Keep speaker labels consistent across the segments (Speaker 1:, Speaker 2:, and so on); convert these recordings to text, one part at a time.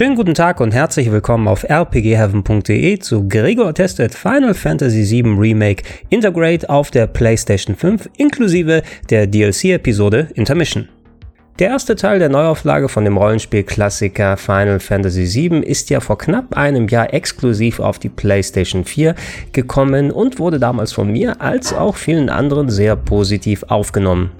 Speaker 1: Schönen guten Tag und herzlich willkommen auf rpgheaven.de zu Gregor testet Final Fantasy VII Remake Integrate auf der PlayStation 5 inklusive der DLC-Episode Intermission. Der erste Teil der Neuauflage von dem Rollenspiel-Klassiker Final Fantasy VII ist ja vor knapp einem Jahr exklusiv auf die PlayStation 4 gekommen und wurde damals von mir als auch vielen anderen sehr positiv aufgenommen.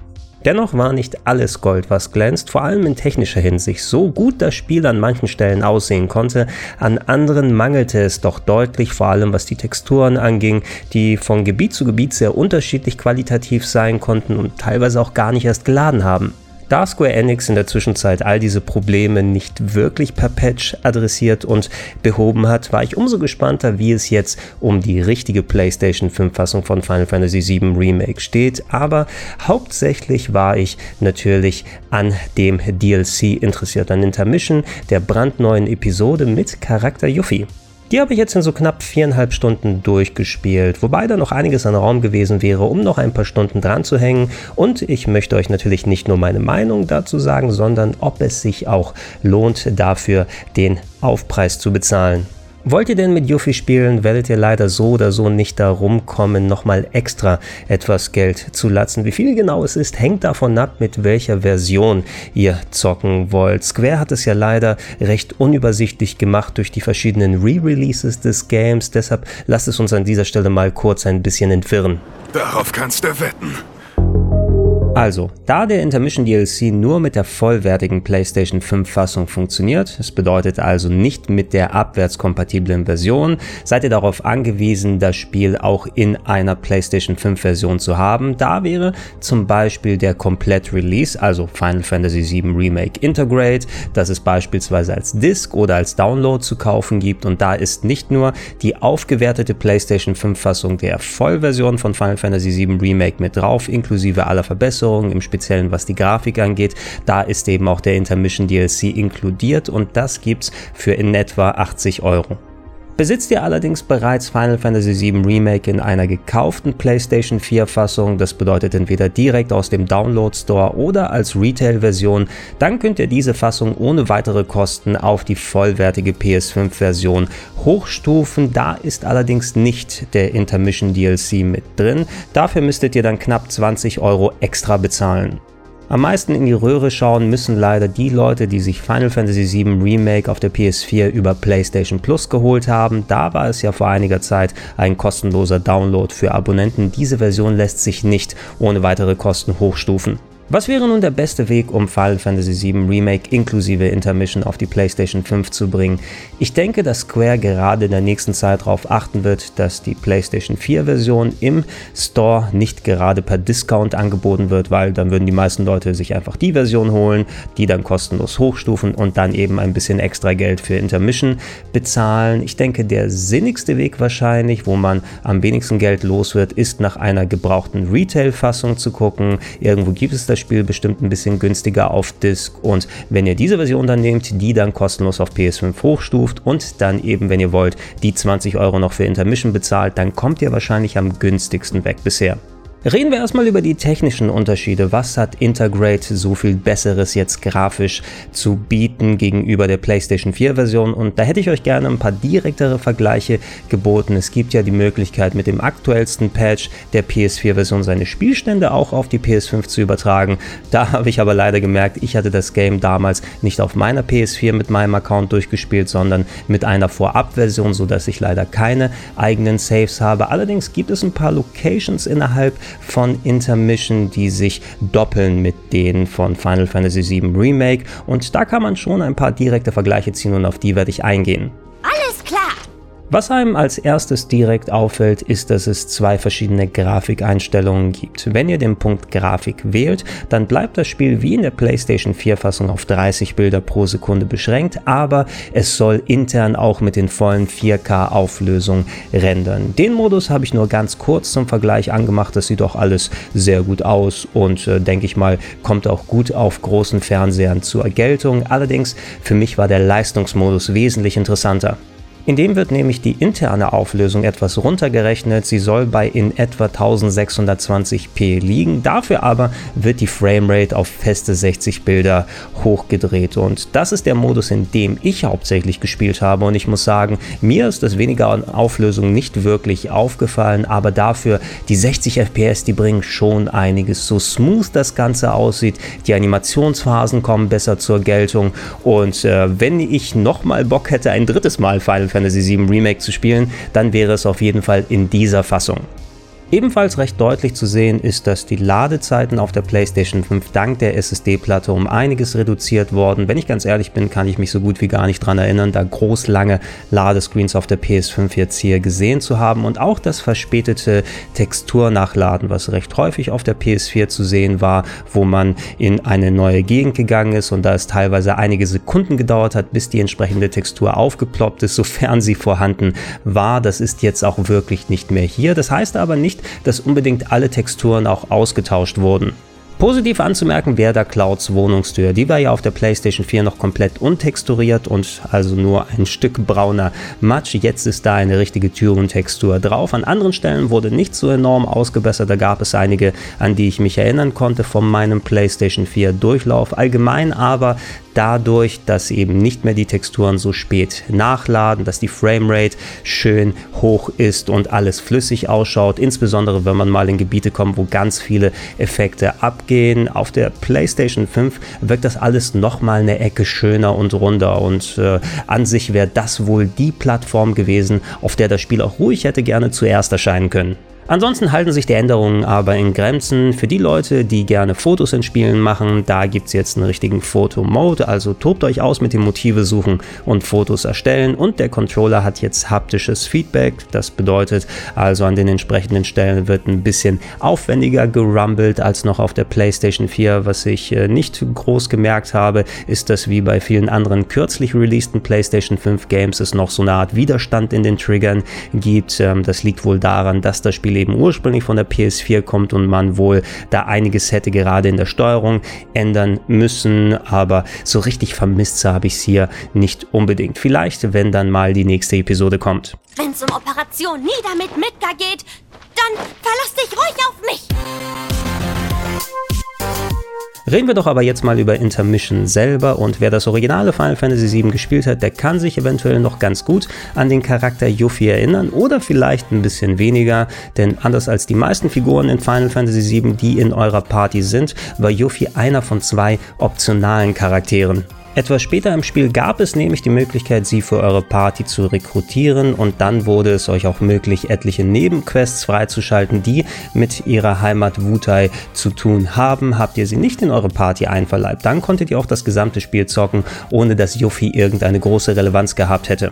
Speaker 1: Dennoch war nicht alles Gold, was glänzt, vor allem in technischer Hinsicht. So gut das Spiel an manchen Stellen aussehen konnte, an anderen mangelte es doch deutlich, vor allem was die Texturen anging, die von Gebiet zu Gebiet sehr unterschiedlich qualitativ sein konnten und teilweise auch gar nicht erst geladen haben. Da Square Enix in der Zwischenzeit all diese Probleme nicht wirklich per Patch adressiert und behoben hat, war ich umso gespannter, wie es jetzt um die richtige PlayStation 5 Fassung von Final Fantasy VII Remake steht. Aber hauptsächlich war ich natürlich an dem DLC interessiert, an Intermission, der brandneuen Episode mit Charakter Yuffie. Die habe ich jetzt in so knapp viereinhalb Stunden durchgespielt, wobei da noch einiges an Raum gewesen wäre, um noch ein paar Stunden dran zu hängen. Und ich möchte euch natürlich nicht nur meine Meinung dazu sagen, sondern ob es sich auch lohnt, dafür den Aufpreis zu bezahlen. Wollt ihr denn mit Yuffie spielen, werdet ihr leider so oder so nicht darum kommen, nochmal extra etwas Geld zu latzen. Wie viel genau es ist, hängt davon ab, mit welcher Version ihr zocken wollt. Square hat es ja leider recht unübersichtlich gemacht durch die verschiedenen Re-Releases des Games, deshalb lasst es uns an dieser Stelle mal kurz ein bisschen entwirren.
Speaker 2: Darauf kannst du wetten.
Speaker 1: Also, da der Intermission DLC nur mit der vollwertigen PlayStation 5 Fassung funktioniert, es bedeutet also nicht mit der abwärtskompatiblen Version, seid ihr darauf angewiesen, das Spiel auch in einer PlayStation 5 Version zu haben. Da wäre zum Beispiel der Komplett Release, also Final Fantasy VII Remake Integrate, das es beispielsweise als Disc oder als Download zu kaufen gibt und da ist nicht nur die aufgewertete PlayStation 5 Fassung der Vollversion von Final Fantasy VII Remake mit drauf, inklusive aller Verbesserungen, Verbesserungen, im Speziellen was die Grafik angeht. Da ist eben auch der Intermission DLC inkludiert und das gibt's für in etwa 80 Euro. Besitzt ihr allerdings bereits Final Fantasy VII Remake in einer gekauften PlayStation 4 Fassung, das bedeutet entweder direkt aus dem Download Store oder als Retail-Version, dann könnt ihr diese Fassung ohne weitere Kosten auf die vollwertige PS5-Version hochstufen. Da ist allerdings nicht der Intermission DLC mit drin. Dafür müsstet ihr dann knapp 20 Euro extra bezahlen. Am meisten in die Röhre schauen müssen leider die Leute, die sich Final Fantasy VII Remake auf der PS4 über PlayStation Plus geholt haben. Da war es ja vor einiger Zeit ein kostenloser Download für Abonnenten. Diese Version lässt sich nicht ohne weitere Kosten hochstufen. Was wäre nun der beste Weg, um Final Fantasy VII Remake inklusive Intermission auf die PlayStation 5 zu bringen? Ich denke, dass Square gerade in der nächsten Zeit darauf achten wird, dass die PlayStation 4 Version im Store nicht gerade per Discount angeboten wird, weil dann würden die meisten Leute sich einfach die Version holen, die dann kostenlos hochstufen und dann eben ein bisschen extra Geld für Intermission bezahlen. Ich denke, der sinnigste Weg wahrscheinlich, wo man am wenigsten Geld los wird, ist nach einer gebrauchten Retail-Fassung zu gucken. Irgendwo gibt es das Spiel bestimmt ein bisschen günstiger auf Disk. Und wenn ihr diese Version dann nehmt, die dann kostenlos auf PS5 hochstuft und dann eben, wenn ihr wollt, die 20 Euro noch für Intermission bezahlt, dann kommt ihr wahrscheinlich am günstigsten weg bisher. Reden wir erstmal über die technischen Unterschiede. Was hat Integrate so viel Besseres jetzt grafisch zu bieten gegenüber der PlayStation 4 Version? Und da hätte ich euch gerne ein paar direktere Vergleiche geboten. Es gibt ja die Möglichkeit, mit dem aktuellsten Patch der PS4 Version seine Spielstände auch auf die PS5 zu übertragen. Da habe ich aber leider gemerkt, ich hatte das Game damals nicht auf meiner PS4 mit meinem Account durchgespielt, sondern mit einer Vorabversion, sodass ich leider keine eigenen Saves habe. Allerdings gibt es ein paar Locations innerhalb von Intermission, die sich doppeln mit denen von Final Fantasy VII Remake. Und da kann man schon ein paar direkte Vergleiche ziehen und auf die werde ich eingehen. Was einem als erstes direkt auffällt, ist, dass es zwei verschiedene Grafikeinstellungen gibt. Wenn ihr den Punkt Grafik wählt, dann bleibt das Spiel wie in der PlayStation 4 Fassung auf 30 Bilder pro Sekunde beschränkt, aber es soll intern auch mit den vollen 4K Auflösungen rendern. Den Modus habe ich nur ganz kurz zum Vergleich angemacht, das sieht doch alles sehr gut aus und äh, denke ich mal, kommt auch gut auf großen Fernsehern zur Geltung. Allerdings für mich war der Leistungsmodus wesentlich interessanter. In dem wird nämlich die interne Auflösung etwas runtergerechnet. Sie soll bei in etwa 1620p liegen. Dafür aber wird die Framerate auf feste 60 Bilder hochgedreht. Und das ist der Modus, in dem ich hauptsächlich gespielt habe. Und ich muss sagen, mir ist das weniger an Auflösung nicht wirklich aufgefallen. Aber dafür die 60 FPS, die bringen schon einiges. So smooth das Ganze aussieht. Die Animationsphasen kommen besser zur Geltung. Und äh, wenn ich nochmal Bock hätte, ein drittes Mal Final Fantasy VII Remake zu spielen, dann wäre es auf jeden Fall in dieser Fassung. Ebenfalls recht deutlich zu sehen ist, dass die Ladezeiten auf der PlayStation 5 dank der SSD-Platte um einiges reduziert wurden. Wenn ich ganz ehrlich bin, kann ich mich so gut wie gar nicht daran erinnern, da groß lange Ladescreens auf der PS5 jetzt hier gesehen zu haben und auch das verspätete Texturnachladen, was recht häufig auf der PS4 zu sehen war, wo man in eine neue Gegend gegangen ist und da es teilweise einige Sekunden gedauert hat, bis die entsprechende Textur aufgeploppt ist, sofern sie vorhanden war. Das ist jetzt auch wirklich nicht mehr hier. Das heißt aber nicht, dass unbedingt alle Texturen auch ausgetauscht wurden. Positiv anzumerken wäre da Clouds Wohnungstür. Die war ja auf der PlayStation 4 noch komplett untexturiert und also nur ein Stück brauner Matsch. Jetzt ist da eine richtige Türentextur drauf. An anderen Stellen wurde nicht so enorm ausgebessert. Da gab es einige, an die ich mich erinnern konnte von meinem PlayStation 4 Durchlauf. Allgemein aber dadurch, dass eben nicht mehr die Texturen so spät nachladen, dass die Framerate schön hoch ist und alles flüssig ausschaut, insbesondere wenn man mal in Gebiete kommt, wo ganz viele Effekte abgehen. Auf der PlayStation 5 wirkt das alles nochmal eine Ecke schöner und runder und äh, an sich wäre das wohl die Plattform gewesen, auf der das Spiel auch ruhig hätte gerne zuerst erscheinen können. Ansonsten halten sich die Änderungen aber in Grenzen. Für die Leute, die gerne Fotos in Spielen machen, da gibt es jetzt einen richtigen Foto-Mode, also tobt euch aus mit dem Motive suchen und Fotos erstellen und der Controller hat jetzt haptisches Feedback. Das bedeutet also an den entsprechenden Stellen wird ein bisschen aufwendiger gerumbelt als noch auf der PlayStation 4. Was ich äh, nicht groß gemerkt habe, ist, dass wie bei vielen anderen kürzlich releaseden PlayStation 5 Games es noch so eine Art Widerstand in den Triggern gibt. Ähm, das liegt wohl daran, dass das Spiel eben ursprünglich von der PS4 kommt und man wohl da einiges hätte gerade in der Steuerung ändern müssen, aber so richtig vermisst habe ich es hier nicht unbedingt. Vielleicht, wenn dann mal die nächste Episode kommt.
Speaker 3: Wenn es um Operation Nieder mit Midgar geht, dann verlass dich ruhig auf mich.
Speaker 1: Reden wir doch aber jetzt mal über Intermission selber und wer das originale Final Fantasy VII gespielt hat, der kann sich eventuell noch ganz gut an den Charakter Yuffie erinnern oder vielleicht ein bisschen weniger, denn anders als die meisten Figuren in Final Fantasy VII, die in eurer Party sind, war Yuffie einer von zwei optionalen Charakteren. Etwas später im Spiel gab es nämlich die Möglichkeit, sie für eure Party zu rekrutieren und dann wurde es euch auch möglich, etliche Nebenquests freizuschalten, die mit ihrer Heimat Wutai zu tun haben. Habt ihr sie nicht in eure Party einverleibt, dann konntet ihr auch das gesamte Spiel zocken, ohne dass Yuffie irgendeine große Relevanz gehabt hätte.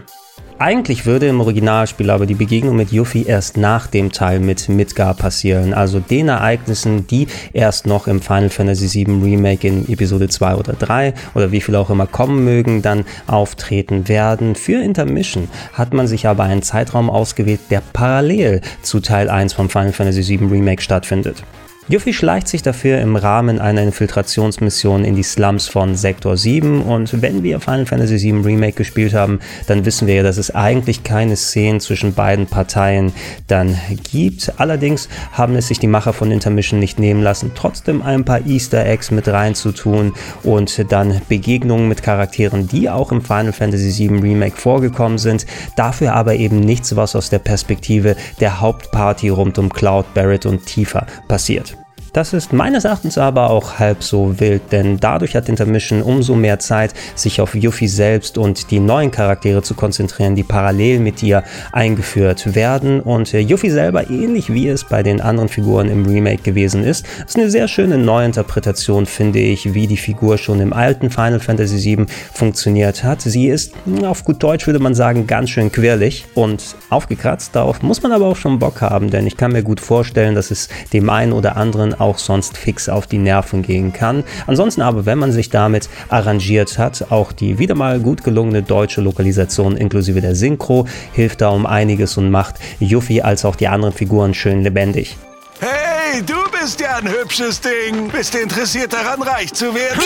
Speaker 1: Eigentlich würde im Originalspiel aber die Begegnung mit Yuffie erst nach dem Teil mit Midgar passieren, also den Ereignissen, die erst noch im Final Fantasy VII Remake in Episode 2 oder 3 oder wie viel auch immer kommen mögen, dann auftreten werden. Für Intermission hat man sich aber einen Zeitraum ausgewählt, der parallel zu Teil 1 vom Final Fantasy VII Remake stattfindet. Yuffie schleicht sich dafür im Rahmen einer Infiltrationsmission in die Slums von Sektor 7 und wenn wir Final Fantasy VII Remake gespielt haben, dann wissen wir ja, dass es eigentlich keine Szenen zwischen beiden Parteien dann gibt. Allerdings haben es sich die Macher von Intermission nicht nehmen lassen, trotzdem ein paar Easter Eggs mit reinzutun und dann Begegnungen mit Charakteren, die auch im Final Fantasy VII Remake vorgekommen sind, dafür aber eben nichts, was aus der Perspektive der Hauptparty rund um Cloud, Barrett und Tifa passiert. Das ist meines Erachtens aber auch halb so wild, denn dadurch hat Intermission umso mehr Zeit, sich auf Yuffie selbst und die neuen Charaktere zu konzentrieren, die parallel mit ihr eingeführt werden. Und äh, Yuffie selber, ähnlich wie es bei den anderen Figuren im Remake gewesen ist, ist eine sehr schöne Neuinterpretation, finde ich, wie die Figur schon im alten Final Fantasy VII funktioniert hat. Sie ist, hm, auf gut Deutsch würde man sagen, ganz schön quirlig und aufgekratzt. Darauf muss man aber auch schon Bock haben, denn ich kann mir gut vorstellen, dass es dem einen oder anderen auch sonst fix auf die Nerven gehen kann. Ansonsten aber, wenn man sich damit arrangiert hat, auch die wieder mal gut gelungene deutsche Lokalisation inklusive der Synchro hilft da um einiges und macht Yuffie als auch die anderen Figuren schön lebendig.
Speaker 2: Hey, du bist ja ein hübsches Ding. Bist du interessiert daran, reich zu werden?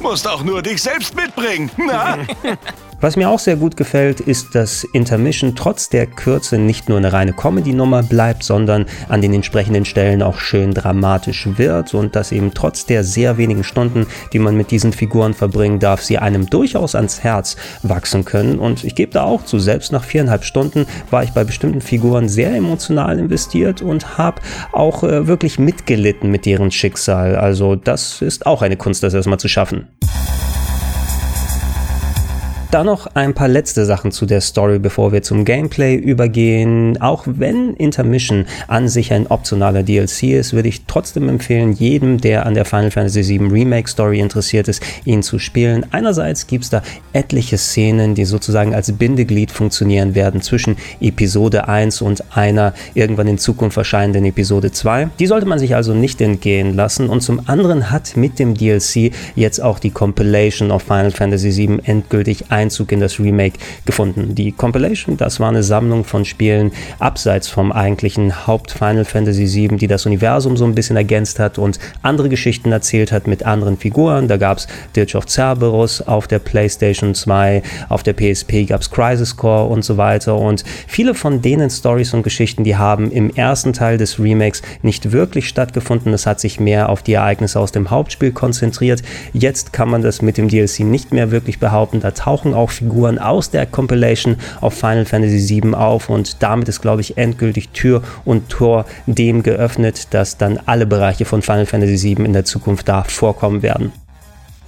Speaker 2: Musst auch nur dich selbst mitbringen. Na?
Speaker 1: Was mir auch sehr gut gefällt, ist, dass Intermission trotz der Kürze nicht nur eine reine Comedy-Nummer bleibt, sondern an den entsprechenden Stellen auch schön dramatisch wird und dass eben trotz der sehr wenigen Stunden, die man mit diesen Figuren verbringen darf, sie einem durchaus ans Herz wachsen können. Und ich gebe da auch zu, selbst nach viereinhalb Stunden war ich bei bestimmten Figuren sehr emotional investiert und habe auch äh, wirklich mitgelitten mit deren Schicksal. Also das ist auch eine Kunst, das erstmal zu schaffen. Dann noch ein paar letzte Sachen zu der Story, bevor wir zum Gameplay übergehen. Auch wenn Intermission an sich ein optionaler DLC ist, würde ich trotzdem empfehlen, jedem, der an der Final Fantasy VII Remake Story interessiert ist, ihn zu spielen. Einerseits gibt es da etliche Szenen, die sozusagen als Bindeglied funktionieren werden zwischen Episode 1 und einer irgendwann in Zukunft erscheinenden Episode 2. Die sollte man sich also nicht entgehen lassen. Und zum anderen hat mit dem DLC jetzt auch die Compilation of Final Fantasy VII endgültig ein Einzug in das Remake gefunden. Die Compilation, das war eine Sammlung von Spielen abseits vom eigentlichen Haupt Final Fantasy VII, die das Universum so ein bisschen ergänzt hat und andere Geschichten erzählt hat mit anderen Figuren. Da gab es Dirge of Cerberus auf der PlayStation 2, auf der PSP gab es Crisis Core und so weiter. Und viele von denen Stories und Geschichten, die haben im ersten Teil des Remakes nicht wirklich stattgefunden. Es hat sich mehr auf die Ereignisse aus dem Hauptspiel konzentriert. Jetzt kann man das mit dem DLC nicht mehr wirklich behaupten. Da tauchen tauchen auch Figuren aus der Compilation auf Final Fantasy VII auf und damit ist, glaube ich, endgültig Tür und Tor dem geöffnet, dass dann alle Bereiche von Final Fantasy VII in der Zukunft da vorkommen werden.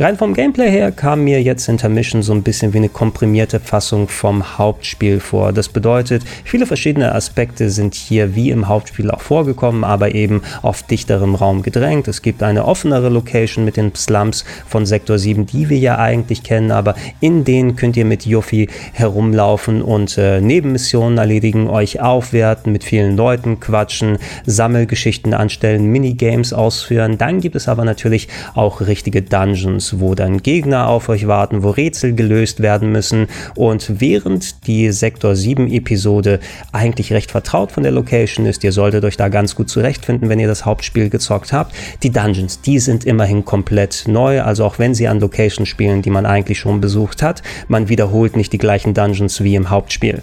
Speaker 1: Rein vom Gameplay her kam mir jetzt Intermission so ein bisschen wie eine komprimierte Fassung vom Hauptspiel vor. Das bedeutet, viele verschiedene Aspekte sind hier wie im Hauptspiel auch vorgekommen, aber eben auf dichterem Raum gedrängt. Es gibt eine offenere Location mit den Slums von Sektor 7, die wir ja eigentlich kennen, aber in denen könnt ihr mit Yuffie herumlaufen und äh, Nebenmissionen erledigen, euch aufwerten, mit vielen Leuten quatschen, Sammelgeschichten anstellen, Minigames ausführen. Dann gibt es aber natürlich auch richtige Dungeons Dungeons, wo dann Gegner auf euch warten, wo Rätsel gelöst werden müssen. Und während die Sektor 7 Episode eigentlich recht vertraut von der Location ist, ihr solltet euch da ganz gut zurechtfinden, wenn ihr das Hauptspiel gezockt habt. Die Dungeons, die sind immerhin komplett neu, also auch wenn sie an Locations spielen, die man eigentlich schon besucht hat, man wiederholt nicht die gleichen Dungeons wie im Hauptspiel.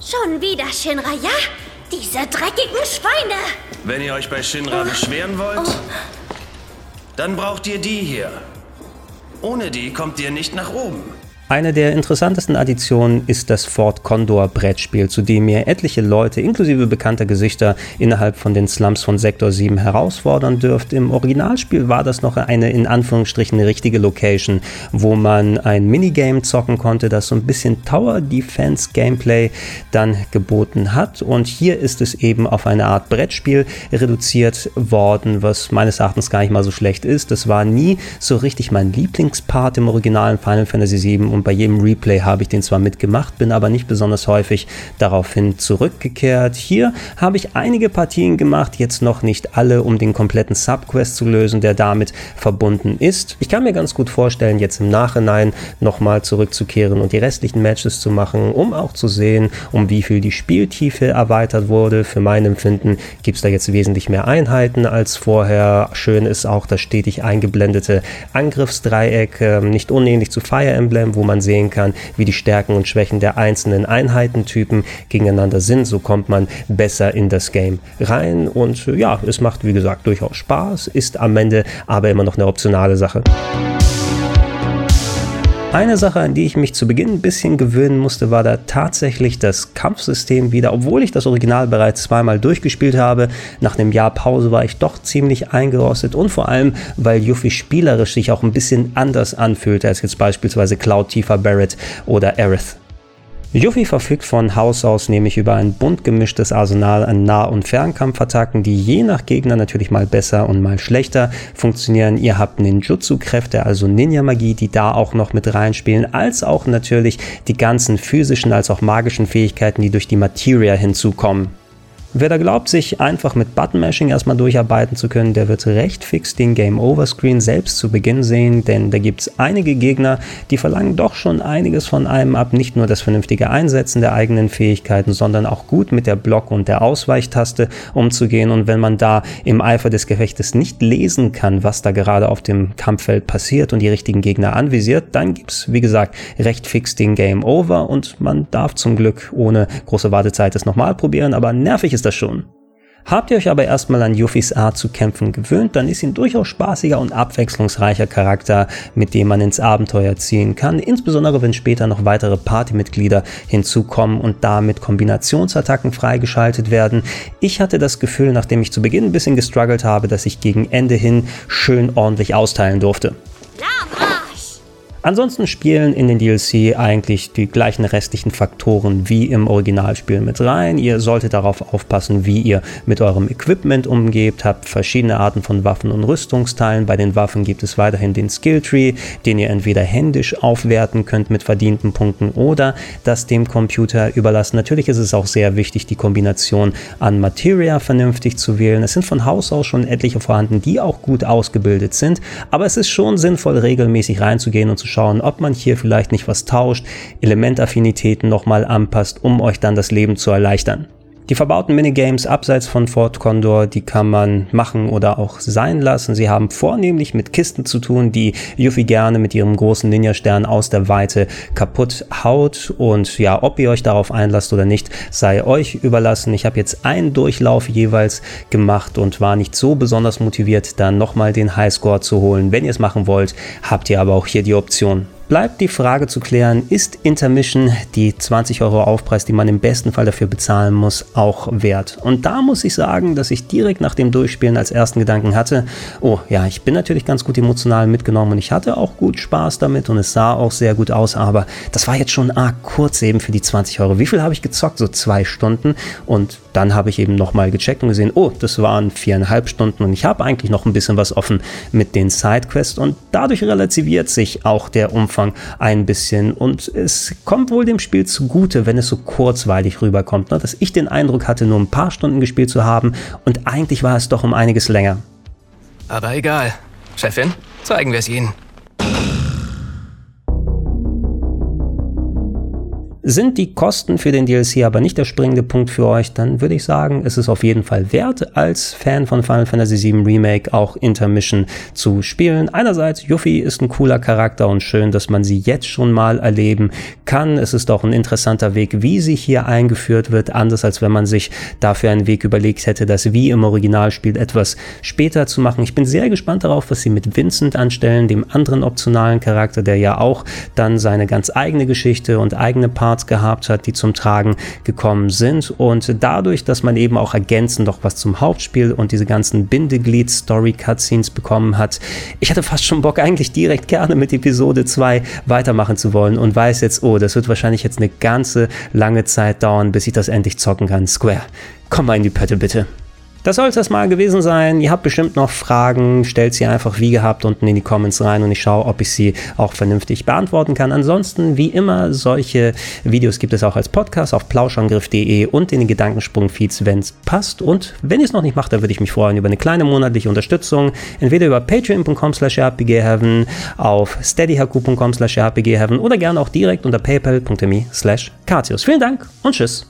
Speaker 3: Schon wieder, Shinra, ja? Diese dreckigen Schweine!
Speaker 4: Wenn ihr euch bei Shinra beschweren wollt, oh. dann braucht ihr die hier. Ohne die kommt ihr nicht nach oben.
Speaker 1: Eine der interessantesten Additionen ist das Fort Condor Brettspiel, zu dem ihr etliche Leute inklusive bekannter Gesichter innerhalb von den Slums von Sektor 7 herausfordern dürft. Im Originalspiel war das noch eine in Anführungsstrichen richtige Location, wo man ein Minigame zocken konnte, das so ein bisschen Tower Defense Gameplay dann geboten hat. Und hier ist es eben auf eine Art Brettspiel reduziert worden, was meines Erachtens gar nicht mal so schlecht ist. Das war nie so richtig mein Lieblingspart im originalen Final Fantasy 7 und bei jedem Replay habe ich den zwar mitgemacht, bin aber nicht besonders häufig daraufhin zurückgekehrt. Hier habe ich einige Partien gemacht, jetzt noch nicht alle, um den kompletten Subquest zu lösen, der damit verbunden ist. Ich kann mir ganz gut vorstellen, jetzt im Nachhinein nochmal zurückzukehren und die restlichen Matches zu machen, um auch zu sehen, um wie viel die Spieltiefe erweitert wurde. Für mein Empfinden gibt es da jetzt wesentlich mehr Einheiten als vorher. Schön ist auch das stetig eingeblendete Angriffsdreieck, ähm, nicht unähnlich zu Fire Emblem, wo man man sehen kann, wie die Stärken und Schwächen der einzelnen Einheitentypen gegeneinander sind. So kommt man besser in das Game rein und ja, es macht wie gesagt durchaus Spaß, ist am Ende aber immer noch eine optionale Sache. Eine Sache, an die ich mich zu Beginn ein bisschen gewöhnen musste, war da tatsächlich das Kampfsystem wieder. Obwohl ich das Original bereits zweimal durchgespielt habe, nach einem Jahr Pause war ich doch ziemlich eingerostet und vor allem, weil Yuffie spielerisch sich auch ein bisschen anders anfühlte als jetzt beispielsweise Cloud Tifa Barrett oder Aerith. Yuffie verfügt von Haus aus nämlich über ein bunt gemischtes Arsenal an Nah- und Fernkampfattacken, die je nach Gegner natürlich mal besser und mal schlechter funktionieren. Ihr habt Ninjutsu-Kräfte, also Ninja-Magie, die da auch noch mit reinspielen, als auch natürlich die ganzen physischen als auch magischen Fähigkeiten, die durch die Materia hinzukommen. Wer da glaubt, sich einfach mit Button-Mashing erstmal durcharbeiten zu können, der wird recht fix den Game-Over-Screen selbst zu Beginn sehen, denn da gibt es einige Gegner, die verlangen doch schon einiges von einem ab. Nicht nur das vernünftige Einsetzen der eigenen Fähigkeiten, sondern auch gut mit der Block- und der Ausweichtaste umzugehen. Und wenn man da im Eifer des Gefechtes nicht lesen kann, was da gerade auf dem Kampffeld passiert und die richtigen Gegner anvisiert, dann gibt es, wie gesagt, recht fix den Game-Over und man darf zum Glück ohne große Wartezeit es nochmal probieren, aber nervig ist ist das schon. Habt ihr euch aber erstmal an Yuffis Art zu kämpfen gewöhnt, dann ist ihn durchaus spaßiger und abwechslungsreicher Charakter, mit dem man ins Abenteuer ziehen kann, insbesondere wenn später noch weitere Partymitglieder hinzukommen und damit Kombinationsattacken freigeschaltet werden. Ich hatte das Gefühl, nachdem ich zu Beginn ein bisschen gestruggelt habe, dass ich gegen Ende hin schön ordentlich austeilen durfte. Ansonsten spielen in den DLC eigentlich die gleichen restlichen Faktoren wie im Originalspiel mit rein. Ihr solltet darauf aufpassen, wie ihr mit eurem Equipment umgebt, habt verschiedene Arten von Waffen und Rüstungsteilen. Bei den Waffen gibt es weiterhin den Skilltree, den ihr entweder händisch aufwerten könnt mit verdienten Punkten oder das dem Computer überlassen. Natürlich ist es auch sehr wichtig, die Kombination an Materia vernünftig zu wählen. Es sind von Haus aus schon etliche vorhanden, die auch gut ausgebildet sind, aber es ist schon sinnvoll, regelmäßig reinzugehen und zu schauen, ob man hier vielleicht nicht was tauscht, Elementaffinitäten nochmal anpasst, um euch dann das Leben zu erleichtern. Die verbauten Minigames abseits von Fort Condor, die kann man machen oder auch sein lassen. Sie haben vornehmlich mit Kisten zu tun, die Yuffie gerne mit ihrem großen Ninja-Stern aus der Weite kaputt haut. Und ja, ob ihr euch darauf einlasst oder nicht, sei euch überlassen. Ich habe jetzt einen Durchlauf jeweils gemacht und war nicht so besonders motiviert, dann nochmal den Highscore zu holen. Wenn ihr es machen wollt, habt ihr aber auch hier die Option bleibt die Frage zu klären, ist Intermission die 20 Euro Aufpreis, die man im besten Fall dafür bezahlen muss, auch wert? Und da muss ich sagen, dass ich direkt nach dem Durchspielen als ersten Gedanken hatte, oh ja, ich bin natürlich ganz gut emotional mitgenommen und ich hatte auch gut Spaß damit und es sah auch sehr gut aus, aber das war jetzt schon arg kurz eben für die 20 Euro. Wie viel habe ich gezockt? So zwei Stunden und dann habe ich eben nochmal gecheckt und gesehen, oh, das waren viereinhalb Stunden und ich habe eigentlich noch ein bisschen was offen mit den Sidequests und dadurch relativiert sich auch der Umfang ein bisschen. Und es kommt wohl dem Spiel zugute, wenn es so kurzweilig rüberkommt, ne? dass ich den Eindruck hatte, nur ein paar Stunden gespielt zu haben und eigentlich war es doch um einiges länger.
Speaker 5: Aber egal. Chefin, zeigen wir es Ihnen.
Speaker 1: Sind die Kosten für den DLC aber nicht der springende Punkt für euch, dann würde ich sagen, es ist auf jeden Fall wert, als Fan von Final Fantasy VII Remake auch Intermission zu spielen. Einerseits, Yuffie ist ein cooler Charakter und schön, dass man sie jetzt schon mal erleben kann. Es ist auch ein interessanter Weg, wie sie hier eingeführt wird, anders als wenn man sich dafür einen Weg überlegt hätte, das wie im Originalspiel etwas später zu machen. Ich bin sehr gespannt darauf, was sie mit Vincent anstellen, dem anderen optionalen Charakter, der ja auch dann seine ganz eigene Geschichte und eigene Part Parts gehabt hat, die zum Tragen gekommen sind. Und dadurch, dass man eben auch ergänzend noch was zum Hauptspiel und diese ganzen Bindeglied-Story-Cutscenes bekommen hat, ich hatte fast schon Bock, eigentlich direkt gerne mit Episode 2 weitermachen zu wollen und weiß jetzt, oh, das wird wahrscheinlich jetzt eine ganze lange Zeit dauern, bis ich das endlich zocken kann. Square, komm mal in die Pötte bitte. Das soll es erstmal gewesen sein. Ihr habt bestimmt noch Fragen, stellt sie einfach wie gehabt unten in die Comments rein und ich schaue, ob ich sie auch vernünftig beantworten kann. Ansonsten, wie immer, solche Videos gibt es auch als Podcast auf plauschangriff.de und in den Gedankensprung-Feeds, wenn es passt. Und wenn ihr es noch nicht macht, dann würde ich mich freuen über eine kleine monatliche Unterstützung. Entweder über patreon.com slash rpgheaven, auf steadyhaku.com slash rpgheaven oder gerne auch direkt unter paypal.me slash Vielen Dank und tschüss.